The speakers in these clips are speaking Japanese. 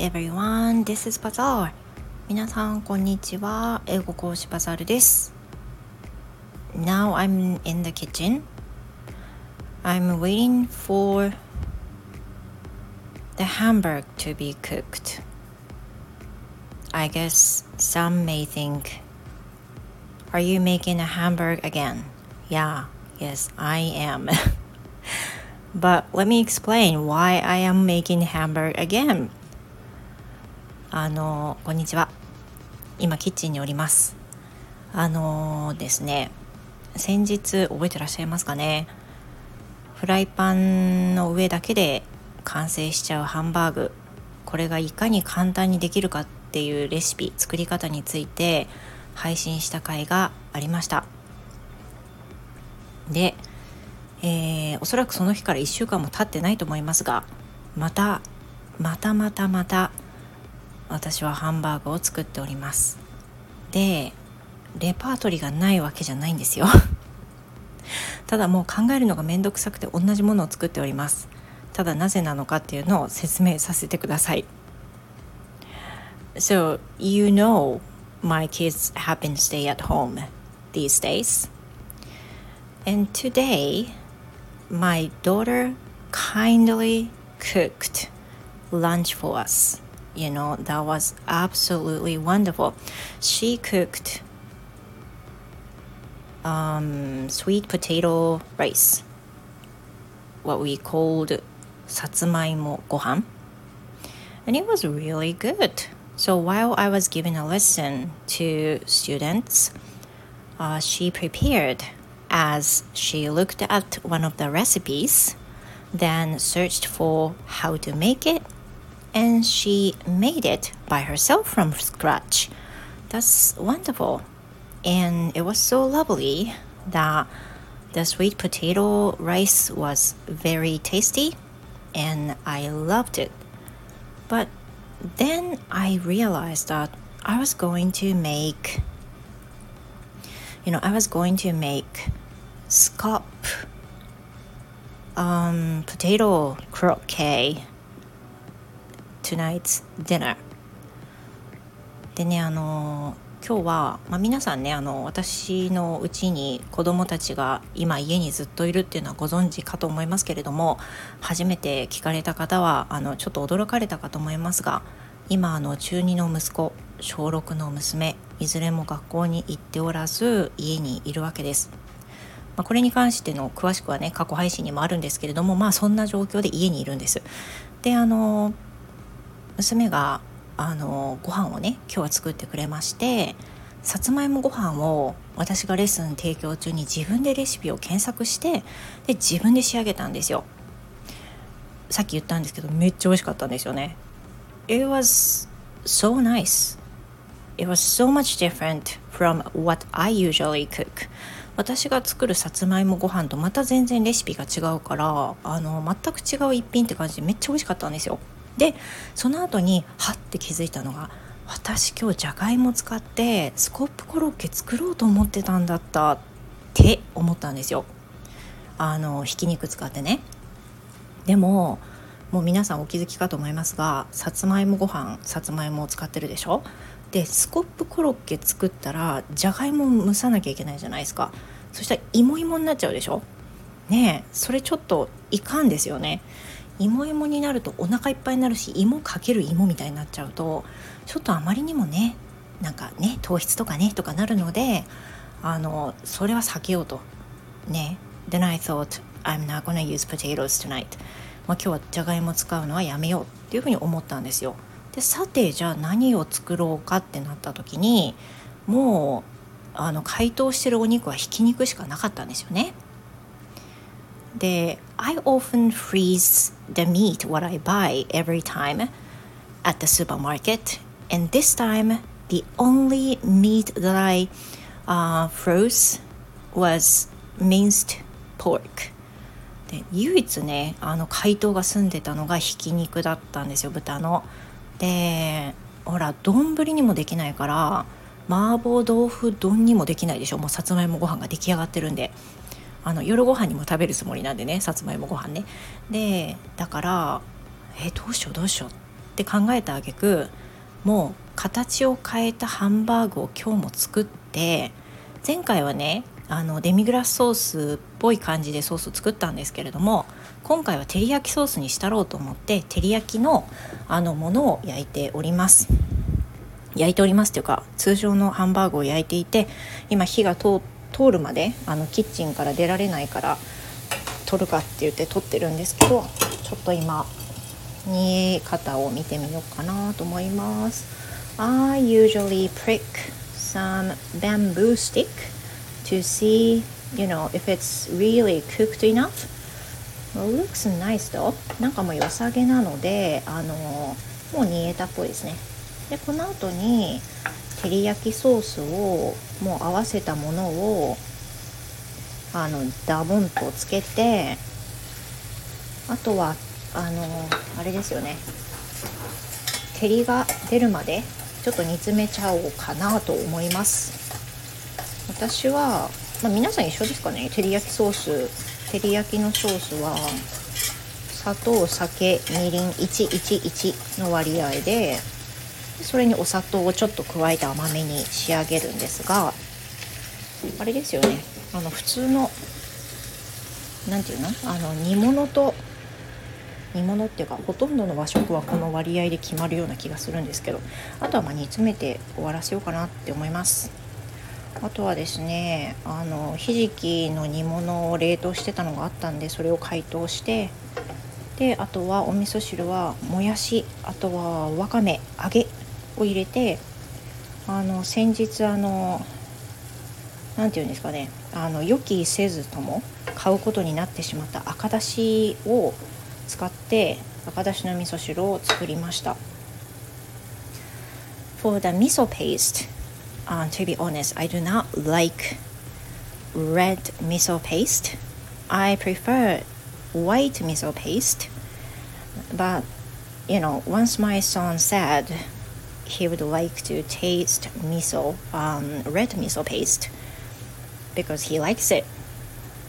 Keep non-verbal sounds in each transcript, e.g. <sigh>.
everyone, this is Bazaar. 皆さん、こんにちは。英語講師バザールです。Now I'm in the kitchen. I'm waiting for the hamburger to be cooked. I guess some may think, Are you making a hamburger again? Yeah, yes, I am. <laughs> But let me explain why I am making hamburger again. あの、こんにちは。今、キッチンにおります。あのですね、先日覚えてらっしゃいますかね。フライパンの上だけで完成しちゃうハンバーグ。これがいかに簡単にできるかっていうレシピ、作り方について配信した回がありました。で、えー、おそらくその日から1週間も経ってないと思いますがまたまたまたまた私はハンバーグを作っております。でレパートリーがないわけじゃないんですよ。<laughs> ただもう考えるのがめんどくさくて同じものを作っております。ただなぜなのかっていうのを説明させてください。So you know my kids have been stay at home these days. And today my daughter kindly cooked lunch for us. You know, that was absolutely wonderful. She cooked um, sweet potato rice, what we called satsumaimo gohan. And it was really good. So while I was giving a lesson to students, uh, she prepared as she looked at one of the recipes, then searched for how to make it, and she made it by herself from scratch. That's wonderful. And it was so lovely that the sweet potato rice was very tasty and I loved it. But then I realized that I was going to make you know, I was going to make scop um, potato croquet tonight's dinner でねあの今日は、まあ、皆さんねあの私のうちに子供たちが今家にずっといるっていうのはご存知かと思いますけれども初めて聞かれた方はあのちょっと驚かれたかと思いますが今あの中2の息子小6の娘いずれも学校に行っておらず家にいるわけですまあ、これに関しての詳しくはね過去配信にもあるんですけれどもまあそんな状況で家にいるんです。であの娘があのご飯をね今日は作ってくれましてさつまいもご飯を私がレッスン提供中に自分でレシピを検索してで自分で仕上げたんですよ。さっき言ったんですけどめっちゃ美味しかったんですよね。It was so nice. It was so much different from what I usually cook. 私が作るさつまいもご飯とまた全然レシピが違うからあの全く違う一品って感じでめっちゃ美味しかったんですよ。でその後にはって気づいたのが私今日じゃがいも使ってスコップコロッケ作ろうと思ってたんだったって思ったんですよ。あのひき肉使ってね。でももう皆さんお気づきかと思いますがさつまいもご飯さつまいもを使ってるでしょ。でスコップコロッケ作ったらじゃがいも蒸さなきゃいけないじゃないですか。そしたら芋芋になっちゃうでしょ。ねえそれちょっといかんですよね。芋芋になるとお腹いっぱいになるし芋かける芋みたいになっちゃうとちょっとあまりにもねなんかね糖質とかねとかなるのであのそれは避けようと。ね。Then I thought I'm not gonna use potatoes tonight. まあ今日はじゃがいも使うのはやめようっていうふうに思ったんですよ。でさてじゃあ何を作ろうかってなった時にもうあの解凍してるお肉はひき肉しかなかったんですよね。で I often freeze the meat what I buy every time at the supermarket and this time the only meat that I uh, froze was minced pork で唯一ねあの解凍が済んでたのがひき肉だったんですよ豚の。でほら丼にもできないから麻婆豆腐丼にもできないでしょもうさつまいもご飯が出来上がってるんであの夜ご飯にも食べるつもりなんでねさつまいもご飯ね。でだからえどうしようどうしようって考えた挙句もう形を変えたハンバーグを今日も作って前回はねあのデミグラスソースっぽい感じでソースを作ったんですけれども今回は照り焼きソースにしたろうと思って照り焼きのあのものを焼いております。焼いておりますというか通常のハンバーグを焼いていて今火が通通るまであのキッチンから出られないから取るかって言って取ってるんですけどちょっと今煮え方を見てみようかなと思います I usually prick some bamboo stick to see you know if it's really cooked enough well, looks nice though なんかもう良さげなのであのもう煮えたっぽいですねでこの後に照り焼きソースをもう合わせたものをあのダボンとつけてあとはあのあれですよね。照りが出るまでちょっと煮詰めちゃおうかなと思います。私は、まあ、皆さん一緒ですかね。照り焼きソース照り焼きのソースは砂糖酒みりん111の割合でそれにお砂糖をちょっと加えて甘めに仕上げるんですがあれですよね。あの普通の何て言うの？あの煮物と煮物っていうかほとんどの和食はこの割合で決まるような気がするんですけどあとはま煮詰めて終わらせようかなって思います。あとはですねあのひじきの煮物を冷凍してたのがあったんでそれを解凍してであとはお味噌汁はもやしあとはわかめ揚げを入れてあの先日あの何て言うんですかねあの予期せずとも買うことになってしまった赤だしを使って赤だしの味噌汁を作りました For the miso paste、uh, to be honest I do not like red miso paste I prefer white miso paste but you know once my son said he would like to taste miso um, red miso paste because he likes it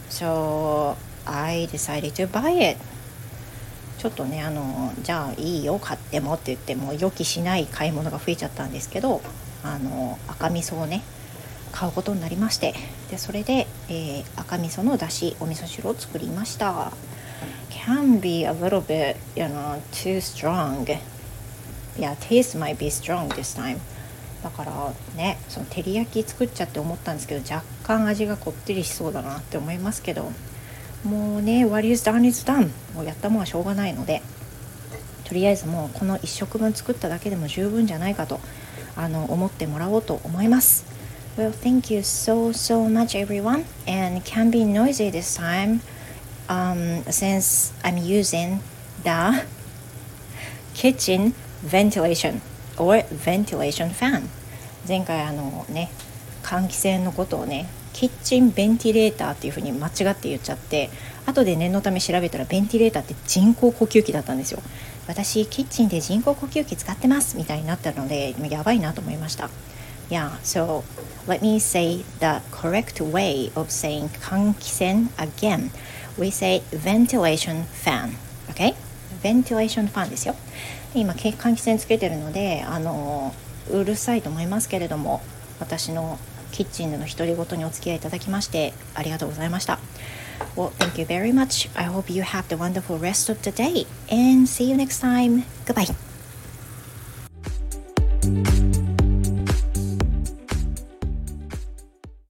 so I decided to buy it ちょっとねあのじゃあいいよ買ってもって言っても予期しない買い物が増えちゃったんですけどあの赤味噌をね買うことになりましてでそれで、えー、赤味噌のだしお味噌汁を作りました can be a little bit you know too strong yeah taste might be strong this time だからねその照り焼き作っちゃって思ったんですけど若干味がこってりしそうだなって思いますけどもうね What is done is done もうやったもんはしょうがないのでとりあえずもうこの1食分作っただけでも十分じゃないかとあの思ってもらおうと思います Well, thank you so so much everyone and can be noisy this time um, since I'm using the kitchen ventilation or ventilation fan 前回あのね換気扇のことをねキッチンベンティレーターっていうふうに間違って言っちゃって後で念のため調べたらベンティレーターって人工呼吸器だったんですよ私キッチンで人工呼吸器使ってますみたいになったのでやばいなと思いました Yeah, so let me say the correct way of saying 換気扇 again. We say ventilation fan. Okay? ベンティレーションファンですよ。今、換気扇つけてるので、あの、うるさいと思いますけれども、私のキッチンでの独り言にお付き合いいただきましてありがとうございました。Well, thank you very much. I hope you have the wonderful rest of the day and see you next time. Goodbye.